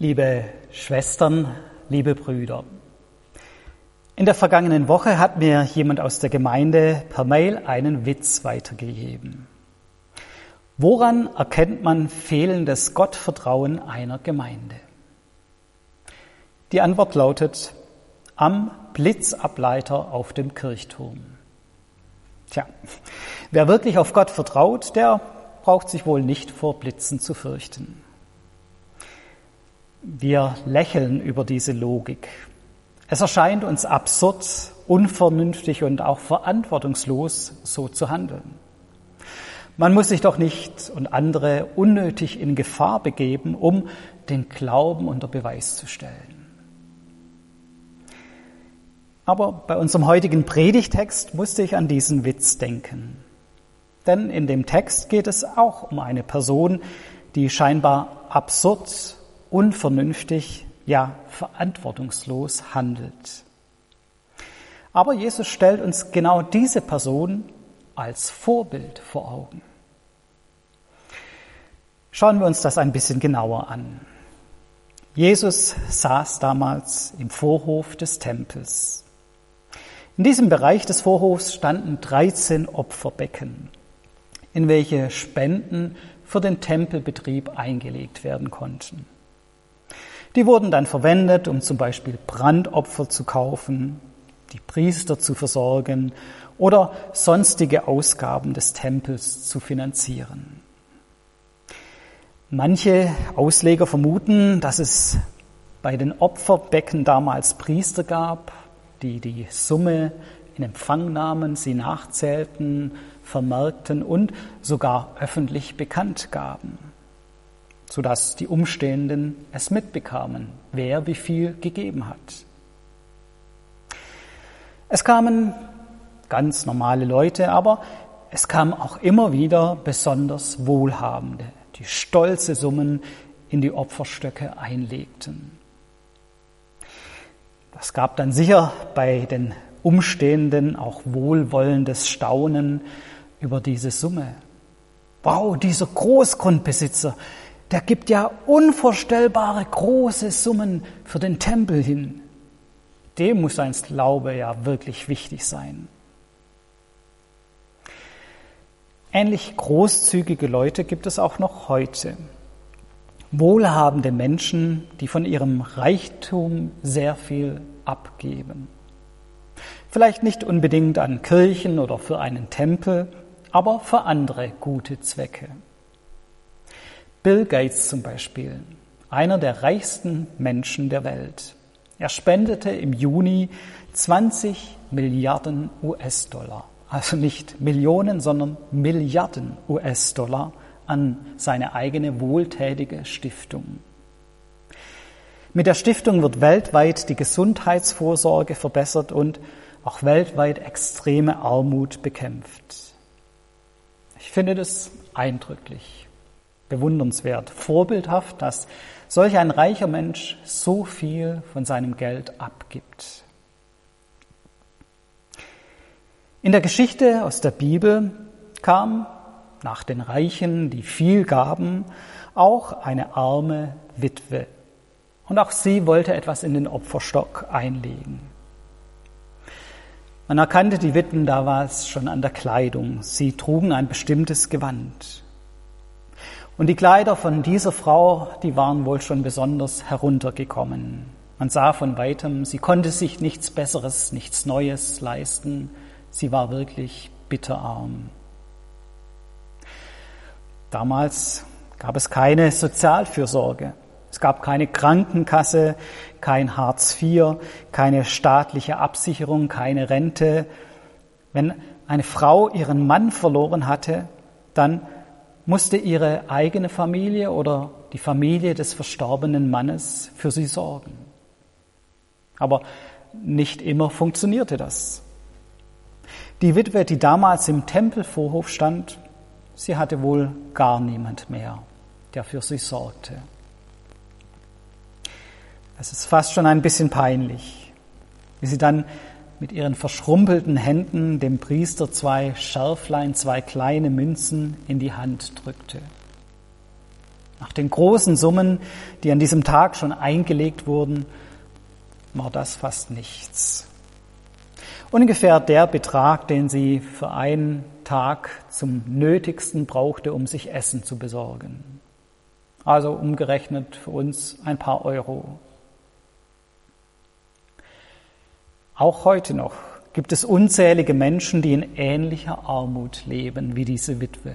Liebe Schwestern, liebe Brüder, in der vergangenen Woche hat mir jemand aus der Gemeinde per Mail einen Witz weitergegeben. Woran erkennt man fehlendes Gottvertrauen einer Gemeinde? Die Antwort lautet am Blitzableiter auf dem Kirchturm. Tja, wer wirklich auf Gott vertraut, der braucht sich wohl nicht vor Blitzen zu fürchten. Wir lächeln über diese Logik. Es erscheint uns absurd, unvernünftig und auch verantwortungslos, so zu handeln. Man muss sich doch nicht und andere unnötig in Gefahr begeben, um den Glauben unter Beweis zu stellen. Aber bei unserem heutigen Predigtext musste ich an diesen Witz denken. Denn in dem Text geht es auch um eine Person, die scheinbar absurd unvernünftig, ja verantwortungslos handelt. Aber Jesus stellt uns genau diese Person als Vorbild vor Augen. Schauen wir uns das ein bisschen genauer an. Jesus saß damals im Vorhof des Tempels. In diesem Bereich des Vorhofs standen 13 Opferbecken, in welche Spenden für den Tempelbetrieb eingelegt werden konnten. Die wurden dann verwendet, um zum Beispiel Brandopfer zu kaufen, die Priester zu versorgen oder sonstige Ausgaben des Tempels zu finanzieren. Manche Ausleger vermuten, dass es bei den Opferbecken damals Priester gab, die die Summe in Empfang nahmen, sie nachzählten, vermerkten und sogar öffentlich bekannt gaben sodass die Umstehenden es mitbekamen, wer wie viel gegeben hat. Es kamen ganz normale Leute, aber es kamen auch immer wieder besonders Wohlhabende, die stolze Summen in die Opferstöcke einlegten. Das gab dann sicher bei den Umstehenden auch wohlwollendes Staunen über diese Summe. Wow, dieser Großgrundbesitzer, der gibt ja unvorstellbare große Summen für den Tempel hin. Dem muss sein Glaube ja wirklich wichtig sein. Ähnlich großzügige Leute gibt es auch noch heute. Wohlhabende Menschen, die von ihrem Reichtum sehr viel abgeben. Vielleicht nicht unbedingt an Kirchen oder für einen Tempel, aber für andere gute Zwecke. Bill Gates zum Beispiel, einer der reichsten Menschen der Welt. Er spendete im Juni 20 Milliarden US-Dollar, also nicht Millionen, sondern Milliarden US-Dollar an seine eigene wohltätige Stiftung. Mit der Stiftung wird weltweit die Gesundheitsvorsorge verbessert und auch weltweit extreme Armut bekämpft. Ich finde das eindrücklich bewundernswert, vorbildhaft, dass solch ein reicher Mensch so viel von seinem Geld abgibt. In der Geschichte aus der Bibel kam nach den Reichen, die viel gaben, auch eine arme Witwe. Und auch sie wollte etwas in den Opferstock einlegen. Man erkannte die Witwen damals schon an der Kleidung. Sie trugen ein bestimmtes Gewand. Und die Kleider von dieser Frau, die waren wohl schon besonders heruntergekommen. Man sah von weitem, sie konnte sich nichts Besseres, nichts Neues leisten. Sie war wirklich bitterarm. Damals gab es keine Sozialfürsorge. Es gab keine Krankenkasse, kein Hartz IV, keine staatliche Absicherung, keine Rente. Wenn eine Frau ihren Mann verloren hatte, dann musste ihre eigene Familie oder die Familie des verstorbenen Mannes für sie sorgen. Aber nicht immer funktionierte das. Die Witwe, die damals im Tempelvorhof stand, sie hatte wohl gar niemand mehr, der für sie sorgte. Es ist fast schon ein bisschen peinlich, wie sie dann mit ihren verschrumpelten Händen dem Priester zwei Schärflein, zwei kleine Münzen in die Hand drückte. Nach den großen Summen, die an diesem Tag schon eingelegt wurden, war das fast nichts. Ungefähr der Betrag, den sie für einen Tag zum Nötigsten brauchte, um sich Essen zu besorgen. Also umgerechnet für uns ein paar Euro. Auch heute noch gibt es unzählige Menschen, die in ähnlicher Armut leben wie diese Witwe.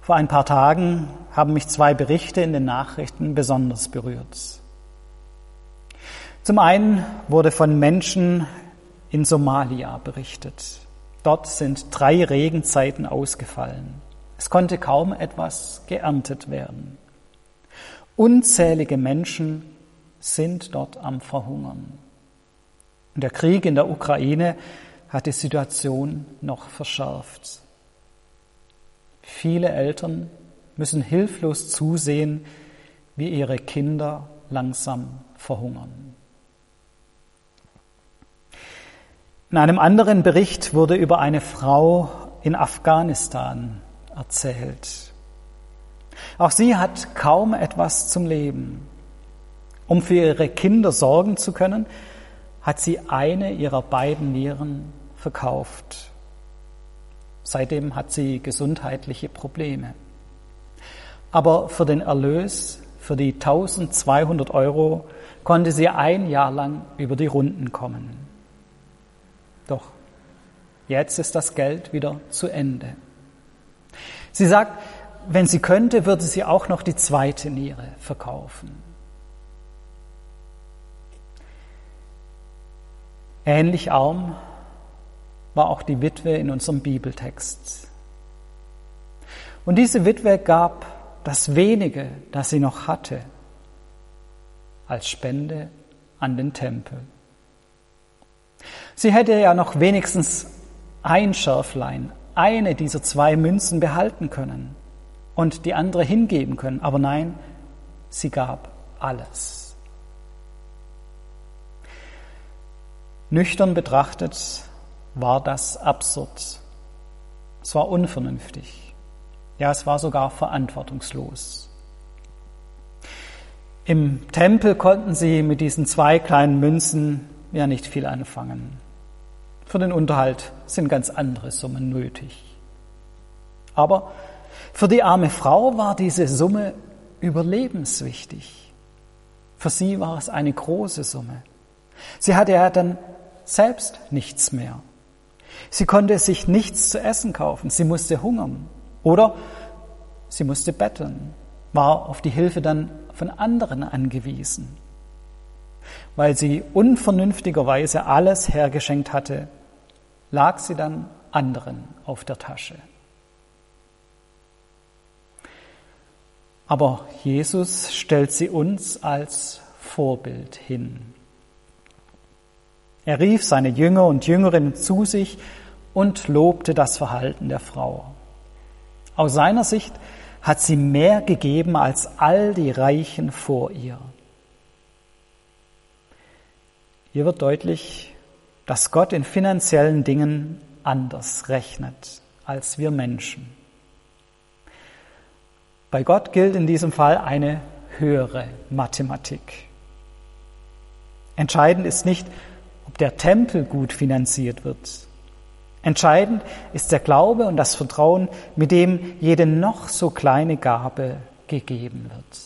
Vor ein paar Tagen haben mich zwei Berichte in den Nachrichten besonders berührt. Zum einen wurde von Menschen in Somalia berichtet. Dort sind drei Regenzeiten ausgefallen. Es konnte kaum etwas geerntet werden. Unzählige Menschen sind dort am Verhungern. Und der Krieg in der Ukraine hat die Situation noch verschärft. Viele Eltern müssen hilflos zusehen, wie ihre Kinder langsam verhungern. In einem anderen Bericht wurde über eine Frau in Afghanistan erzählt. Auch sie hat kaum etwas zum Leben. Um für ihre Kinder sorgen zu können, hat sie eine ihrer beiden Nieren verkauft. Seitdem hat sie gesundheitliche Probleme. Aber für den Erlös, für die 1200 Euro, konnte sie ein Jahr lang über die Runden kommen. Doch jetzt ist das Geld wieder zu Ende. Sie sagt, wenn sie könnte, würde sie auch noch die zweite Niere verkaufen. Ähnlich arm war auch die Witwe in unserem Bibeltext. Und diese Witwe gab das wenige, das sie noch hatte, als Spende an den Tempel. Sie hätte ja noch wenigstens ein Schärflein, eine dieser zwei Münzen behalten können und die andere hingeben können. Aber nein, sie gab alles. Nüchtern betrachtet war das absurd. Es war unvernünftig. Ja, es war sogar verantwortungslos. Im Tempel konnten sie mit diesen zwei kleinen Münzen ja nicht viel anfangen. Für den Unterhalt sind ganz andere Summen nötig. Aber für die arme Frau war diese Summe überlebenswichtig. Für sie war es eine große Summe. Sie hatte ja dann selbst nichts mehr. Sie konnte sich nichts zu essen kaufen. Sie musste hungern. Oder sie musste betteln, war auf die Hilfe dann von anderen angewiesen weil sie unvernünftigerweise alles hergeschenkt hatte, lag sie dann anderen auf der Tasche. Aber Jesus stellt sie uns als Vorbild hin. Er rief seine Jünger und Jüngerinnen zu sich und lobte das Verhalten der Frau. Aus seiner Sicht hat sie mehr gegeben als all die Reichen vor ihr. Hier wird deutlich, dass Gott in finanziellen Dingen anders rechnet als wir Menschen. Bei Gott gilt in diesem Fall eine höhere Mathematik. Entscheidend ist nicht, ob der Tempel gut finanziert wird. Entscheidend ist der Glaube und das Vertrauen, mit dem jede noch so kleine Gabe gegeben wird.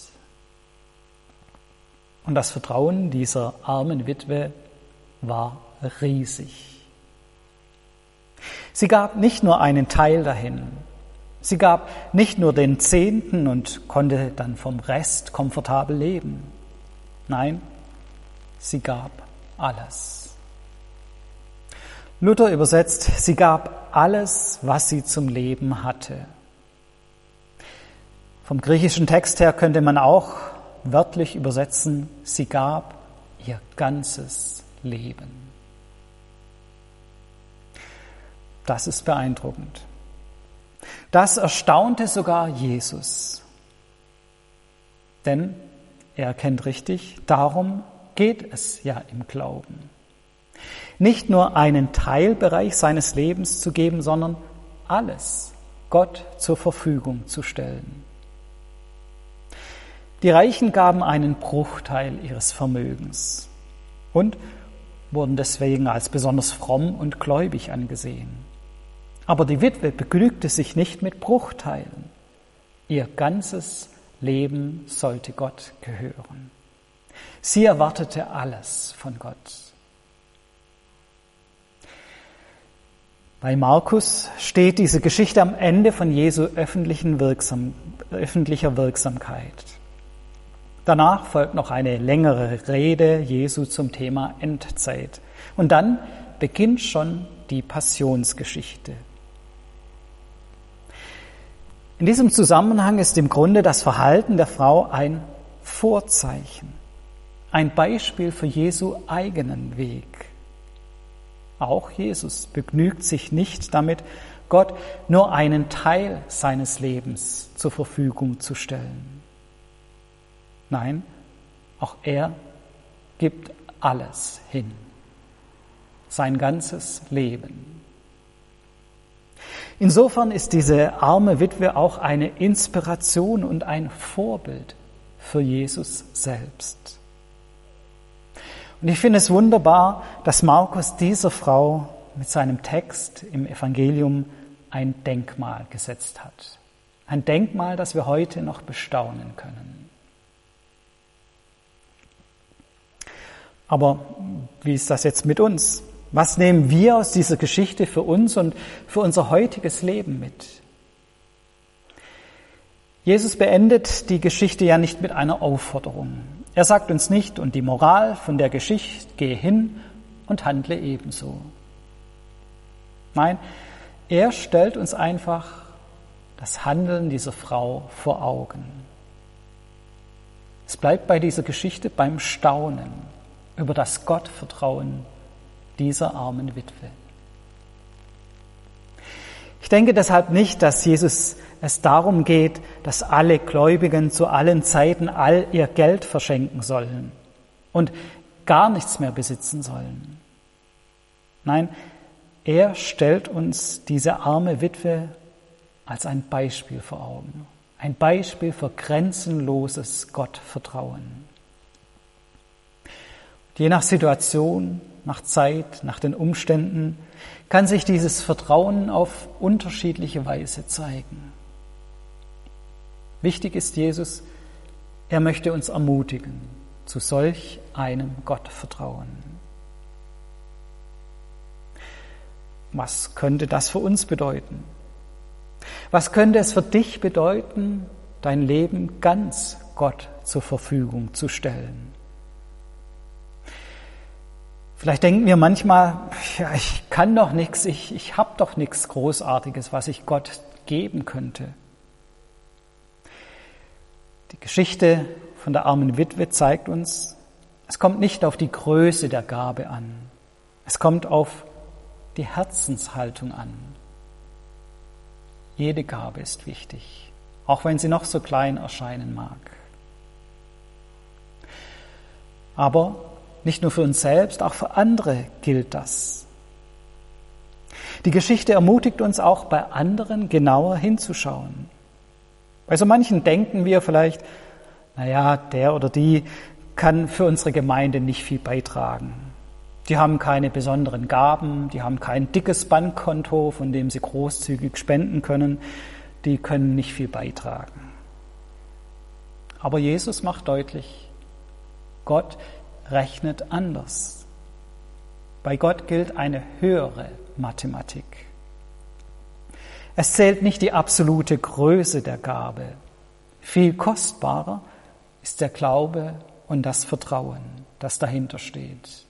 Und das Vertrauen dieser armen Witwe war riesig. Sie gab nicht nur einen Teil dahin, sie gab nicht nur den Zehnten und konnte dann vom Rest komfortabel leben. Nein, sie gab alles. Luther übersetzt, sie gab alles, was sie zum Leben hatte. Vom griechischen Text her könnte man auch wörtlich übersetzen, sie gab ihr ganzes Leben. Das ist beeindruckend. Das erstaunte sogar Jesus. Denn er erkennt richtig, darum geht es ja im Glauben. Nicht nur einen Teilbereich seines Lebens zu geben, sondern alles Gott zur Verfügung zu stellen. Die Reichen gaben einen Bruchteil ihres Vermögens und wurden deswegen als besonders fromm und gläubig angesehen. Aber die Witwe begnügte sich nicht mit Bruchteilen. Ihr ganzes Leben sollte Gott gehören. Sie erwartete alles von Gott. Bei Markus steht diese Geschichte am Ende von Jesu öffentlichen Wirksam, öffentlicher Wirksamkeit. Danach folgt noch eine längere Rede Jesu zum Thema Endzeit. Und dann beginnt schon die Passionsgeschichte. In diesem Zusammenhang ist im Grunde das Verhalten der Frau ein Vorzeichen, ein Beispiel für Jesu eigenen Weg. Auch Jesus begnügt sich nicht damit, Gott nur einen Teil seines Lebens zur Verfügung zu stellen. Nein, auch er gibt alles hin, sein ganzes Leben. Insofern ist diese arme Witwe auch eine Inspiration und ein Vorbild für Jesus selbst. Und ich finde es wunderbar, dass Markus dieser Frau mit seinem Text im Evangelium ein Denkmal gesetzt hat. Ein Denkmal, das wir heute noch bestaunen können. Aber wie ist das jetzt mit uns? Was nehmen wir aus dieser Geschichte für uns und für unser heutiges Leben mit? Jesus beendet die Geschichte ja nicht mit einer Aufforderung. Er sagt uns nicht, und die Moral von der Geschichte, gehe hin und handle ebenso. Nein, er stellt uns einfach das Handeln dieser Frau vor Augen. Es bleibt bei dieser Geschichte beim Staunen über das Gottvertrauen dieser armen Witwe. Ich denke deshalb nicht, dass Jesus es darum geht, dass alle Gläubigen zu allen Zeiten all ihr Geld verschenken sollen und gar nichts mehr besitzen sollen. Nein, er stellt uns diese arme Witwe als ein Beispiel vor Augen, ein Beispiel für grenzenloses Gottvertrauen. Je nach Situation nach Zeit, nach den Umständen, kann sich dieses Vertrauen auf unterschiedliche Weise zeigen. Wichtig ist Jesus, er möchte uns ermutigen zu solch einem Gottvertrauen. Was könnte das für uns bedeuten? Was könnte es für dich bedeuten, dein Leben ganz Gott zur Verfügung zu stellen? Vielleicht denken wir manchmal, ja, ich kann doch nichts, ich, ich habe doch nichts Großartiges, was ich Gott geben könnte. Die Geschichte von der armen Witwe zeigt uns, es kommt nicht auf die Größe der Gabe an, es kommt auf die Herzenshaltung an. Jede Gabe ist wichtig, auch wenn sie noch so klein erscheinen mag. Aber nicht nur für uns selbst, auch für andere gilt das. Die Geschichte ermutigt uns auch bei anderen genauer hinzuschauen. Bei so manchen denken wir vielleicht, naja, der oder die kann für unsere Gemeinde nicht viel beitragen. Die haben keine besonderen Gaben, die haben kein dickes Bankkonto, von dem sie großzügig spenden können, die können nicht viel beitragen. Aber Jesus macht deutlich, Gott rechnet anders. Bei Gott gilt eine höhere Mathematik. Es zählt nicht die absolute Größe der Gabe. Viel kostbarer ist der Glaube und das Vertrauen, das dahinter steht.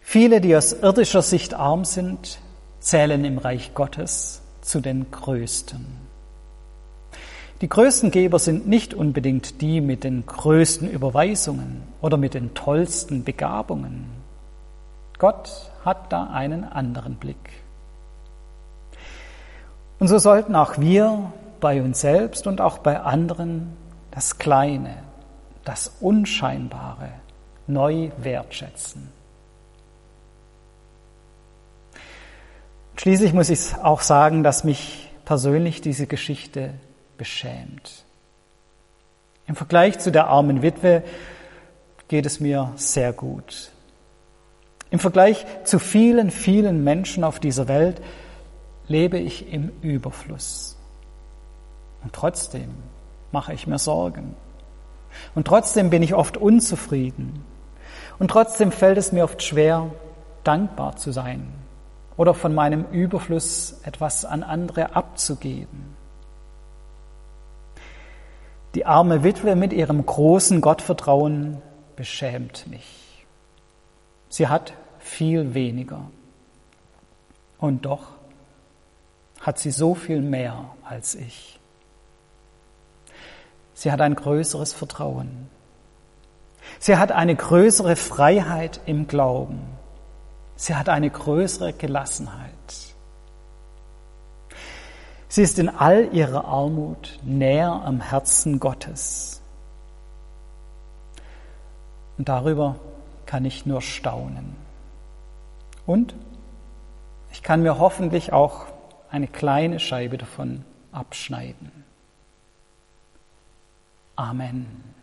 Viele, die aus irdischer Sicht arm sind, zählen im Reich Gottes zu den Größten. Die größten Geber sind nicht unbedingt die mit den größten Überweisungen oder mit den tollsten Begabungen. Gott hat da einen anderen Blick. Und so sollten auch wir bei uns selbst und auch bei anderen das Kleine, das Unscheinbare neu wertschätzen. Schließlich muss ich auch sagen, dass mich persönlich diese Geschichte beschämt. Im Vergleich zu der armen Witwe geht es mir sehr gut. Im Vergleich zu vielen, vielen Menschen auf dieser Welt lebe ich im Überfluss. Und trotzdem mache ich mir Sorgen. Und trotzdem bin ich oft unzufrieden. Und trotzdem fällt es mir oft schwer, dankbar zu sein oder von meinem Überfluss etwas an andere abzugeben. Die arme Witwe mit ihrem großen Gottvertrauen beschämt mich. Sie hat viel weniger. Und doch hat sie so viel mehr als ich. Sie hat ein größeres Vertrauen. Sie hat eine größere Freiheit im Glauben. Sie hat eine größere Gelassenheit. Sie ist in all ihrer Armut näher am Herzen Gottes. Und darüber kann ich nur staunen. Und ich kann mir hoffentlich auch eine kleine Scheibe davon abschneiden. Amen.